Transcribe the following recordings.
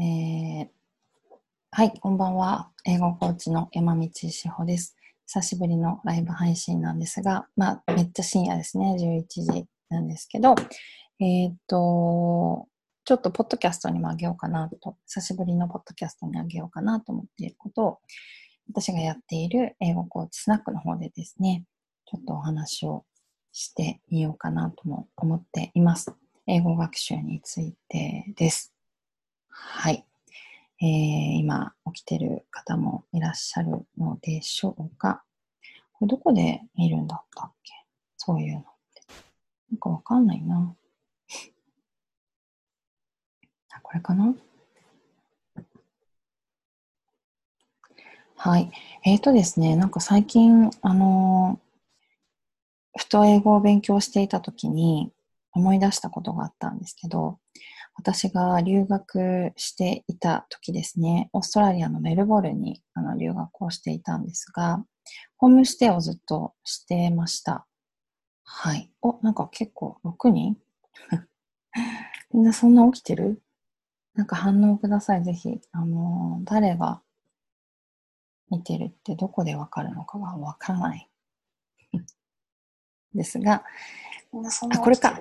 えー、はい、こんばんは。英語コーチの山道志保です。久しぶりのライブ配信なんですが、まあ、めっちゃ深夜ですね。11時なんですけど、えっ、と、ちょっとポッドキャストにもあげようかなと、久しぶりのポッドキャストにあげようかなと思っていることを、私がやっている英語コーチスナックの方でですね、ちょっとお話をしてみようかなとも思っています。英語学習についてです。はい。えー、今起きてる方もいらっしゃるのでしょうか？これどこで見るんだったっけ？そういうのって。なんかわかんないな。あ、これかな？はい。えっ、ー、とですね、なんか最近、あのー、ふと英語を勉強していたときに思い出したことがあったんですけど、私が留学していた時ですね、オーストラリアのメルボルンにあの留学をしていたんですが、ホームステイをずっとしてました。はい。お、なんか結構6人？みんなそんな起きてる？なんか反応ください、ぜひ。あのー、誰が見てるってどこでわかるのかがわからない。ですが、あ、これか。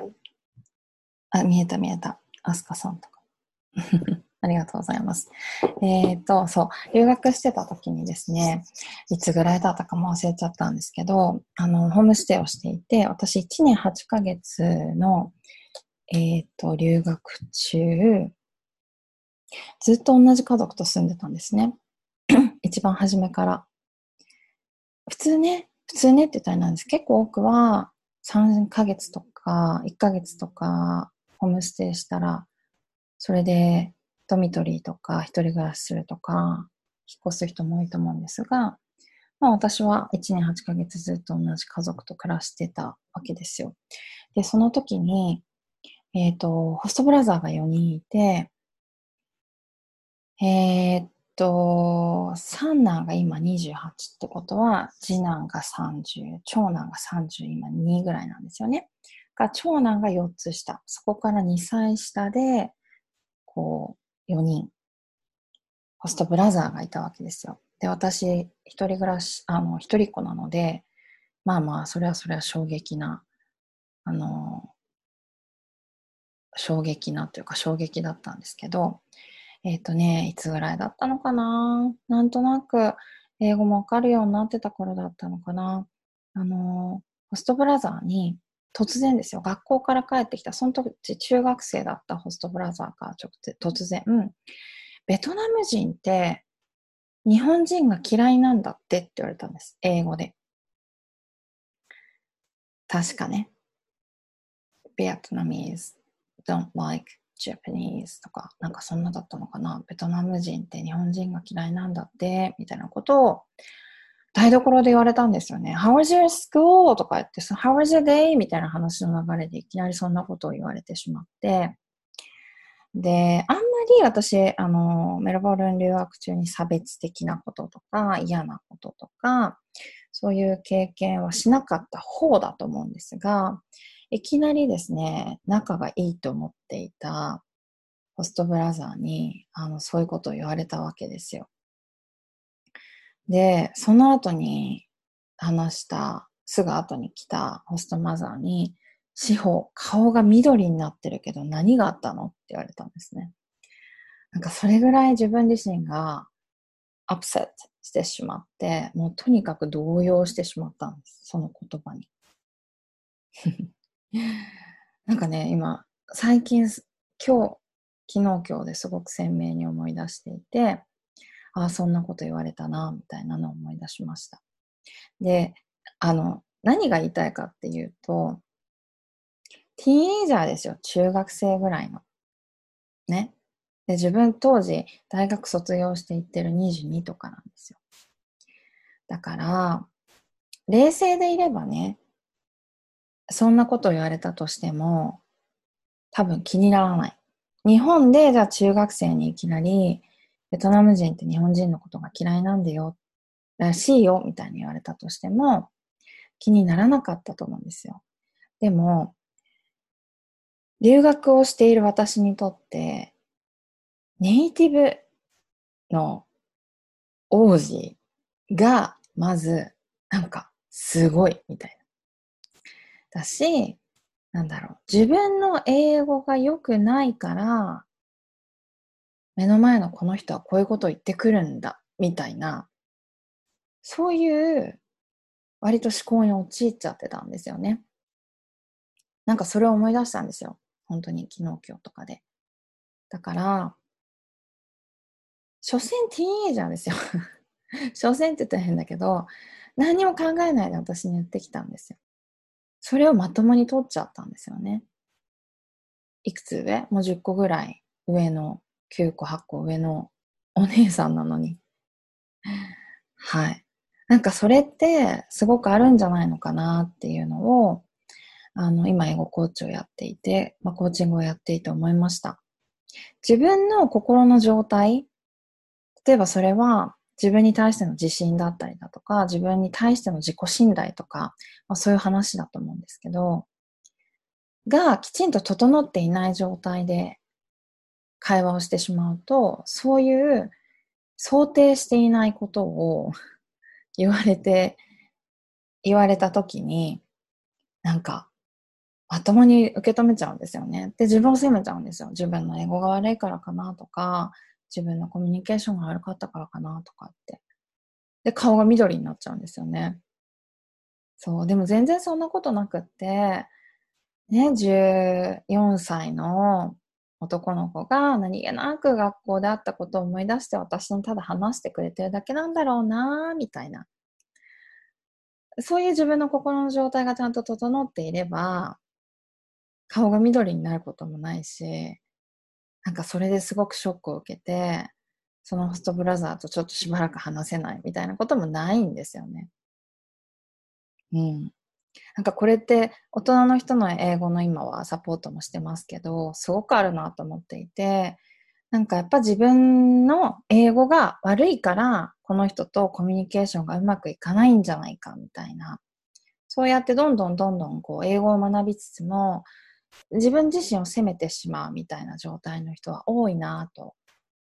あ、見えた見えた。アスカさんとか。ありがとうございます。えっ、と、そう、留学してた時にですね、いつぐらいだったかも忘れちゃったんですけど、あの、ホームステイをしていて、私1年8ヶ月の、えっ、と、留学中、ずっと同じ家族と住んでたんですね。一番初めから。普通ね、普通ねって言ったらなんです。結構多くは3ヶ月とか1ヶ月とかホームステイしたら、それでドミトリーとか一人暮らしするとか、引っ越す人も多いと思うんですが、まあ私は1年8ヶ月ずっと同じ家族と暮らしてたわけですよ。で、その時に、えっ、ー、と、ホストブラザーが4人いて、えっ、と、三男が今28ってことは、次男が30、長男が30、今2ぐらいなんですよね。が、長男が4つ下。そこから2歳下で、こう、4人、ホストブラザーがいたわけですよ。で、私、一人暮らし、あの、一人っ子なので、まあまあ、それはそれは衝撃な、あの、衝撃なというか衝撃だったんですけど、えっ、ー、とね、いつぐらいだったのかな？なんとなく英語もわかるようになってた頃だったのかな？あの、ホストブラザーに突然ですよ、学校から帰ってきた、その時中学生だったホストブラザーが突然、ベトナム人って日本人が嫌いなんだってって言われたんです。英語で。確かね。Vietnamese don't like Japanese とか、なんかそんなだったのかな。ベトナム人って日本人が嫌いなんだって、みたいなことを台所で言われたんですよね。How was your school? とか言って、How was your day? みたいな話の流れでいきなりそんなことを言われてしまって、で、あんまり私、あの、メルボルン留学中に差別的なこととか、嫌なこととか、そういう経験はしなかった方だと思うんですが、いきなりですね、仲がいいと思っていたホストブラザーに、あの、そういうことを言われたわけですよ。で、その後に話した、すぐ後に来たホストマザーに、司法、顔が緑になってるけど何があったの？って言われたんですね。なんかそれぐらい自分自身がアップセットしてしまって、もうとにかく動揺してしまったんです。その言葉に。なんかね、今、最近、今日、昨日今日ですごく鮮明に思い出していて、ああ、そんなこと言われたな、みたいなのを思い出しました。で、あの、何が言いたいかっていうと、ティーンエイジャーですよ。中学生ぐらいの。ね。で、自分当時、大学卒業していってる22とかなんですよ。だから、冷静でいればね、そんなこと言われたとしても、多分気にならない。日本で、じゃあ中学生にいきなり、ベトナム人って日本人のことが嫌いなんだよ、らしいよ、みたいに言われたとしても、気にならなかったと思うんですよ。でも、留学をしている私にとって、ネイティブの王子が、まず、なんか、すごい、みたいな。だし、なんだろう、自分の英語が良くないから、目の前のこの人はこういうことを言ってくるんだ、みたいな、そういう割と思考に陥っちゃってたんですよね。なんかそれを思い出したんですよ。本当に昨日今日とかで。だから、所詮ティーンエイジャーですよ。所詮って言ったら変だけど、何も考えないで私に言ってきたんですよ。それをまともに取っちゃったんですよね。いくつ上？もう10個ぐらい上の9個、8個上のお姉さんなのに。はい。なんかそれってすごくあるんじゃないのかなっていうのを、あの、今英語コーチをやっていて、まあ、コーチングをやっていて思いました。自分の心の状態、例えばそれは自分に対しての自信だったりだとか、自分に対しての自己信頼とか、まあ、そういう話だと思うんですけど、がきちんと整っていない状態で会話をしてしまうと、そういう想定していないことを 言われて、言われた時に、なんか、まともに受け止めちゃうんですよね。で、自分を責めちゃうんですよ。自分の英語が悪いからかなとか、自分のコミュニケーションが悪かったからかなとかって。で、顔が緑になっちゃうんですよね。そう、でも全然そんなことなくって、ね、14歳の男の子が何気なく学校であったことを思い出して私にただ話してくれてるだけなんだろうなみたいな。そういう自分の心の状態がちゃんと整っていれば、顔が緑になることもないし、なんかそれですごくショックを受けて、そのホストブラザーとちょっとしばらく話せないみたいなこともないんですよね。うん。なんかこれって大人の人の英語の今はサポートもしてますけど、すごくあるなと思っていて、なんかやっぱ自分の英語が悪いから、この人とコミュニケーションがうまくいかないんじゃないかみたいな。そうやってどんどんどんどんこう英語を学びつつも、自分自身を責めてしまうみたいな状態の人は多いなと、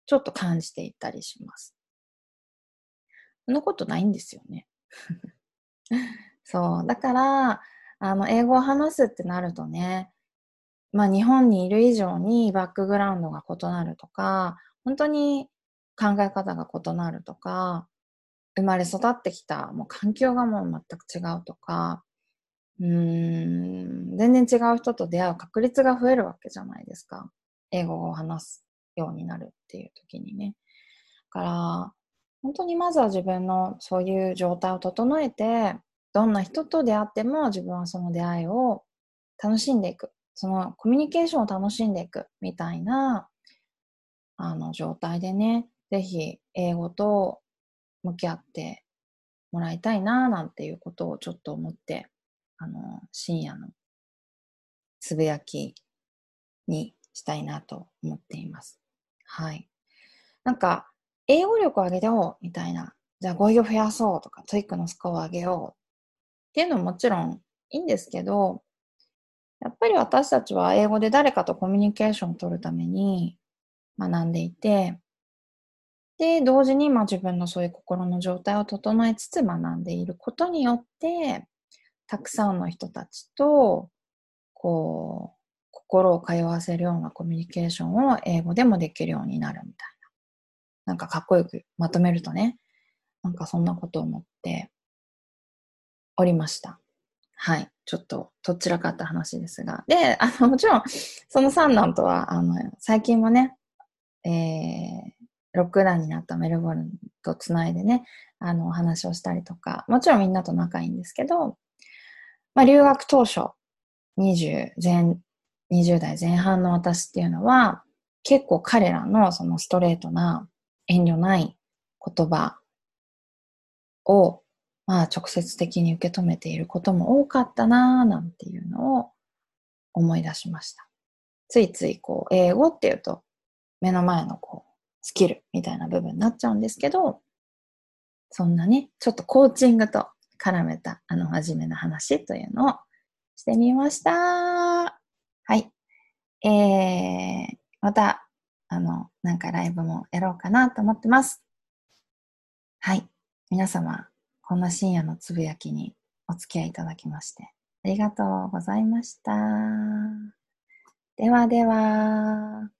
ちょっと感じていったりします。そんなことないんですよね。そう。だから、あの、英語を話すってなるとね、まあ日本にいる以上にバックグラウンドが異なるとか、本当に考え方が異なるとか、生まれ育ってきたもう環境がもう全く違うとか、うーん、全然違う人と出会う確率が増えるわけじゃないですか。英語を話すようになるっていう時にね。だから、本当にまずは自分のそういう状態を整えて、どんな人と出会っても自分はその出会いを楽しんでいく。そのコミュニケーションを楽しんでいくみたいなあの状態でね、ぜひ英語と向き合ってもらいたいななんていうことをちょっと思って、あの、深夜のつぶやきにしたいなと思っています。はい。なんか、英語力を上げようみたいな、じゃあ語彙を増やそうとか、 TOEIC のスコアを上げようっていうのももちろんいいんですけど、やっぱり私たちは英語で誰かとコミュニケーションを取るために学んでいて、で、同時にまあ自分のそういう心の状態を整えつつ学んでいることによって、たくさんの人たちと、こう、心を通わせるようなコミュニケーションを英語でもできるようになるみたいな。なんかかっこよくまとめるとね、なんかそんなことを思っておりました。はい。ちょっと、どちらかった話ですが。で、あの、もちろん、その三男とは、あの、最近もね、えー、ロックダウンになったメルボルンとつないでね、あの、お話をしたりとか、もちろんみんなと仲いいんですけど、まあ、留学当初、20前、20代前半の私っていうのは、結構彼らのそのストレートな遠慮ない言葉をまあ直接的に受け止めていることも多かったなぁなんていうのを思い出しました。ついついこう英語っていうと目の前のこうスキルみたいな部分になっちゃうんですけど、そんなね、ちょっとコーチングと絡めたあの真面目な話というのをしてみました。はい。えー、また、あの、なんかライブもやろうかなと思ってます。はい。皆様、こんな深夜のつぶやきにお付き合いいただきまして、ありがとうございました。ではでは。